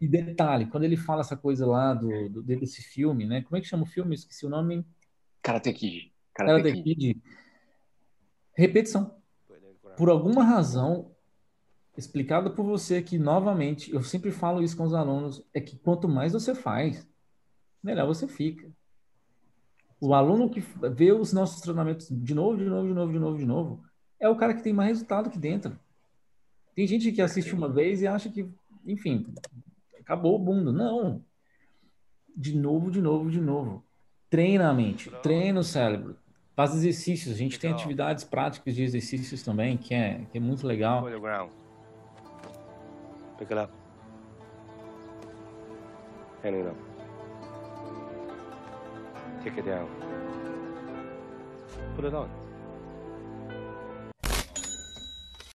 E detalhe, quando ele fala essa coisa lá do, do desse filme, né? Como é que chama o filme? Esqueci o nome. Karate Kid. Karate, Karate Kid. Repetição. Por alguma razão, explicada por você que, novamente, eu sempre falo isso com os alunos, é que quanto mais você faz, melhor você fica. O aluno que vê os nossos treinamentos de novo, de novo, de novo, de novo, de novo, é o cara que tem mais resultado aqui dentro. Tem gente que assiste uma vez e acha que, enfim, acabou o mundo. Não. De novo, de novo, de novo. Treina a mente, treina o cérebro, faz exercícios. A gente tem atividades práticas de exercícios também, que é, que é muito legal. Pick it up. Handing it up. Take it down. Put it on.